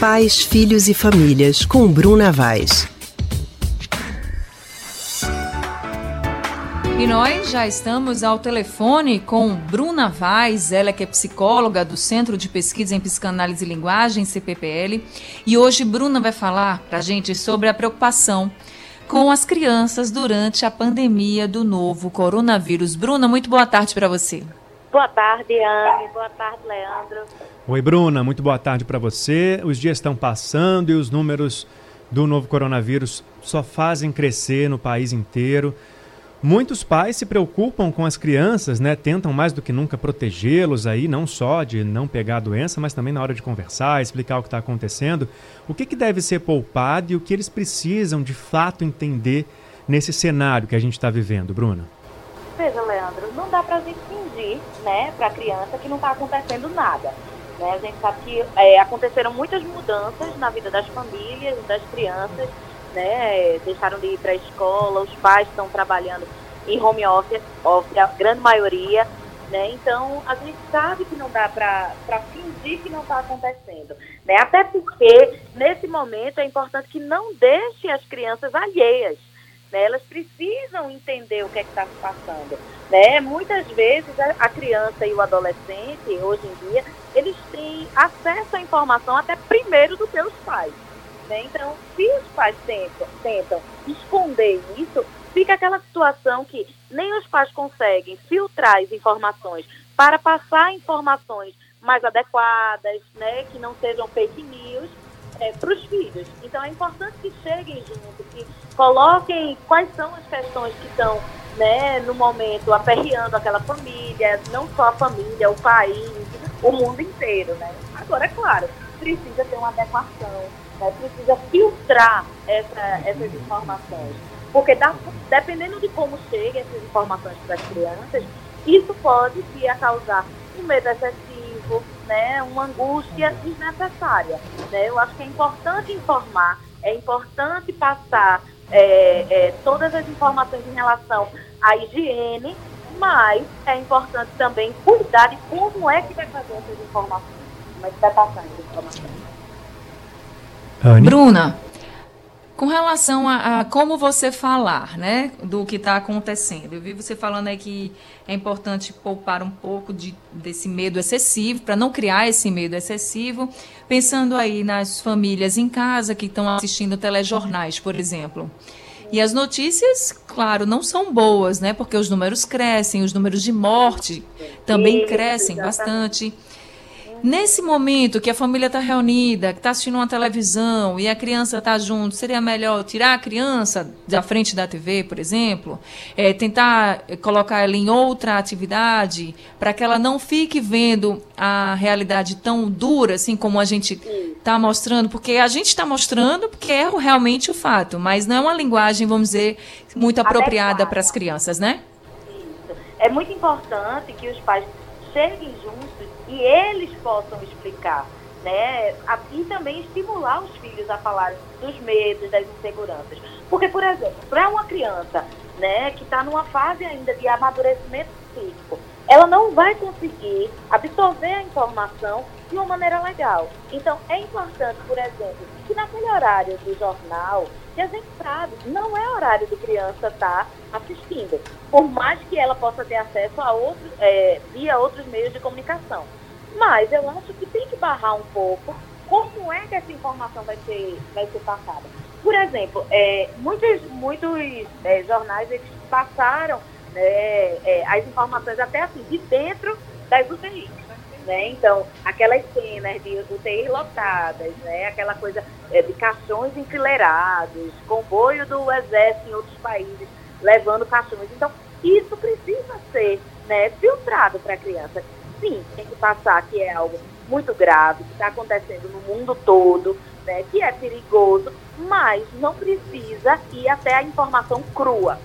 Pais, Filhos e Famílias, com Bruna Vaz. E nós já estamos ao telefone com Bruna Vaz, ela que é psicóloga do Centro de Pesquisa em Psicanálise e Linguagem, CPPL. E hoje Bruna vai falar para a gente sobre a preocupação com as crianças durante a pandemia do novo coronavírus. Bruna, muito boa tarde para você. Boa tarde, Anne. Boa tarde, Leandro. Oi, Bruna. Muito boa tarde para você. Os dias estão passando e os números do novo coronavírus só fazem crescer no país inteiro. Muitos pais se preocupam com as crianças, né? Tentam mais do que nunca protegê-los aí, não só de não pegar a doença, mas também na hora de conversar, explicar o que está acontecendo. O que, que deve ser poupado e o que eles precisam de fato entender nesse cenário que a gente está vivendo, Bruna? Veja, Leandro, não dá para a gente fingir, né, para a criança que não está acontecendo nada. Né? A gente sabe que é, aconteceram muitas mudanças na vida das famílias, das crianças né, deixaram de ir para a escola, os pais estão trabalhando em home office, office a grande maioria, né? Então a gente sabe que não dá para fingir que não está acontecendo, né? Até porque nesse momento é importante que não deixe as crianças alheias, né? Elas precisam entender o que é está se passando, né? Muitas vezes a criança e o adolescente hoje em dia eles têm acesso à informação até primeiro do que os pais. Né? Então, se os pais tentam, tentam esconder isso, fica aquela situação que nem os pais conseguem filtrar as informações para passar informações mais adequadas, né, que não sejam fake news é, para os filhos. Então é importante que cheguem junto, que coloquem quais são as questões que estão né, no momento aperreando aquela família, não só a família, o país, o mundo inteiro. Né? Agora, é claro, precisa ter uma adequação né, precisa filtrar essa, essas informações. Porque dependendo de como chegam essas informações para as crianças, isso pode vir a causar um medo excessivo, né, uma angústia desnecessária. Né? Eu acho que é importante informar, é importante passar é, é, todas as informações em relação à higiene, mas é importante também cuidar de como é que vai fazer essas informações, como é que vai passar essas informações. Bruna, com relação a, a, como você falar, né, do que está acontecendo, eu vi você falando aí que é importante poupar um pouco de, desse medo excessivo, para não criar esse medo excessivo, pensando aí nas famílias em casa que estão assistindo telejornais, por exemplo. E as notícias, claro, não são boas, né, porque os números crescem, os números de morte também crescem bastante. Nesse momento que a família está reunida, que está assistindo uma televisão e a criança está junto, seria melhor tirar a criança da frente da TV, por exemplo, é, tentar colocar ela em outra atividade para que ela não fique vendo a realidade tão dura, assim como a gente está mostrando, porque a gente está mostrando porque é realmente o fato, mas não é uma linguagem, vamos dizer, muito apropriada para as crianças, né? Isso. É muito importante que os pais cheguem juntos e eles possam explicar, né? E também estimular os filhos a falarem dos medos, das inseguranças. Porque, por exemplo, para uma criança né, que está numa fase ainda de amadurecimento psíquico, ela não vai conseguir absorver a informação de uma maneira legal. Então, é importante, por exemplo, que naquele horário do jornal, que a gente sabe, não é horário de criança estar tá assistindo, por mais que ela possa ter acesso a outros, é, via outros meios de comunicação. Mas eu acho que tem que barrar um pouco como é que essa informação vai ser, vai ser passada. Por exemplo, é, muitos, muitos é, jornais eles passaram né, é, as informações até assim, de dentro das UTIs. Né? Então, aquelas cenas de UTIs lotadas, né? aquela coisa é, de caixões enfileirados, comboio do exército em outros países levando caixões. Então, isso precisa ser né, filtrado para a criança sim, tem que passar que é algo muito grave, que está acontecendo no mundo todo, né, que é perigoso, mas não precisa ir até a informação crua,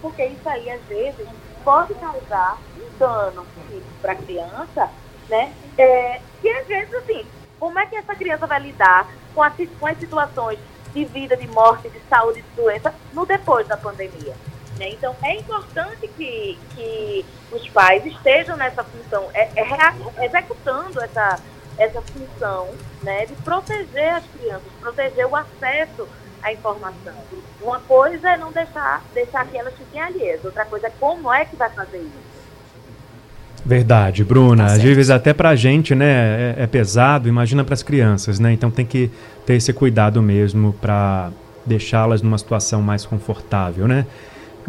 Porque isso aí, às vezes, pode causar um dano para a criança, né? É, que às vezes, assim, como é que essa criança vai lidar com as, com as situações de vida, de morte, de saúde, de doença no depois da pandemia? Né? Então, é importante que, que os pais estejam nessa função, é, é, executando essa, essa função né, de proteger as crianças, proteger o acesso à informação. Uma coisa é não deixar, deixar que elas fiquem alheias, outra coisa é como é que vai fazer isso. Verdade, Bruna. Tá Às vezes até para a gente, né, é, é pesado, imagina para as crianças, né? Então tem que ter esse cuidado mesmo para deixá-las numa situação mais confortável, né?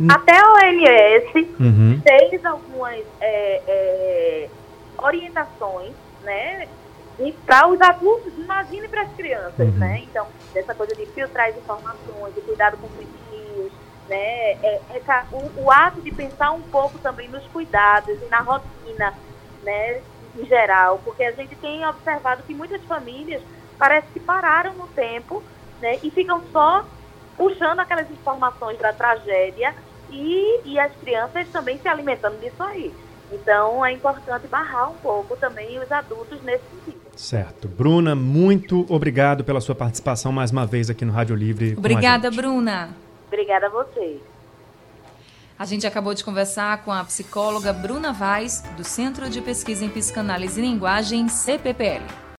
Até a OMS uhum. fez algumas é, é, orientações, né, para os adultos, imagine para as crianças, uhum. né? Então, dessa coisa de filtrar as informações, de cuidado com news, né? É, essa, o, o, ato de pensar um pouco também nos cuidados e na rotina, né? Em geral, porque a gente tem observado que muitas famílias parece que pararam no tempo, né? E ficam só puxando aquelas informações da tragédia e, e as crianças também se alimentando disso aí. Então é importante barrar um pouco também os adultos nesse sentido. Certo. Bruna, muito obrigado pela sua participação mais uma vez aqui no Rádio Livre. Obrigada, Bruna. Obrigada a vocês. A gente acabou de conversar com a psicóloga Bruna Vaz, do Centro de Pesquisa em Psicanálise e Linguagem, CPPL.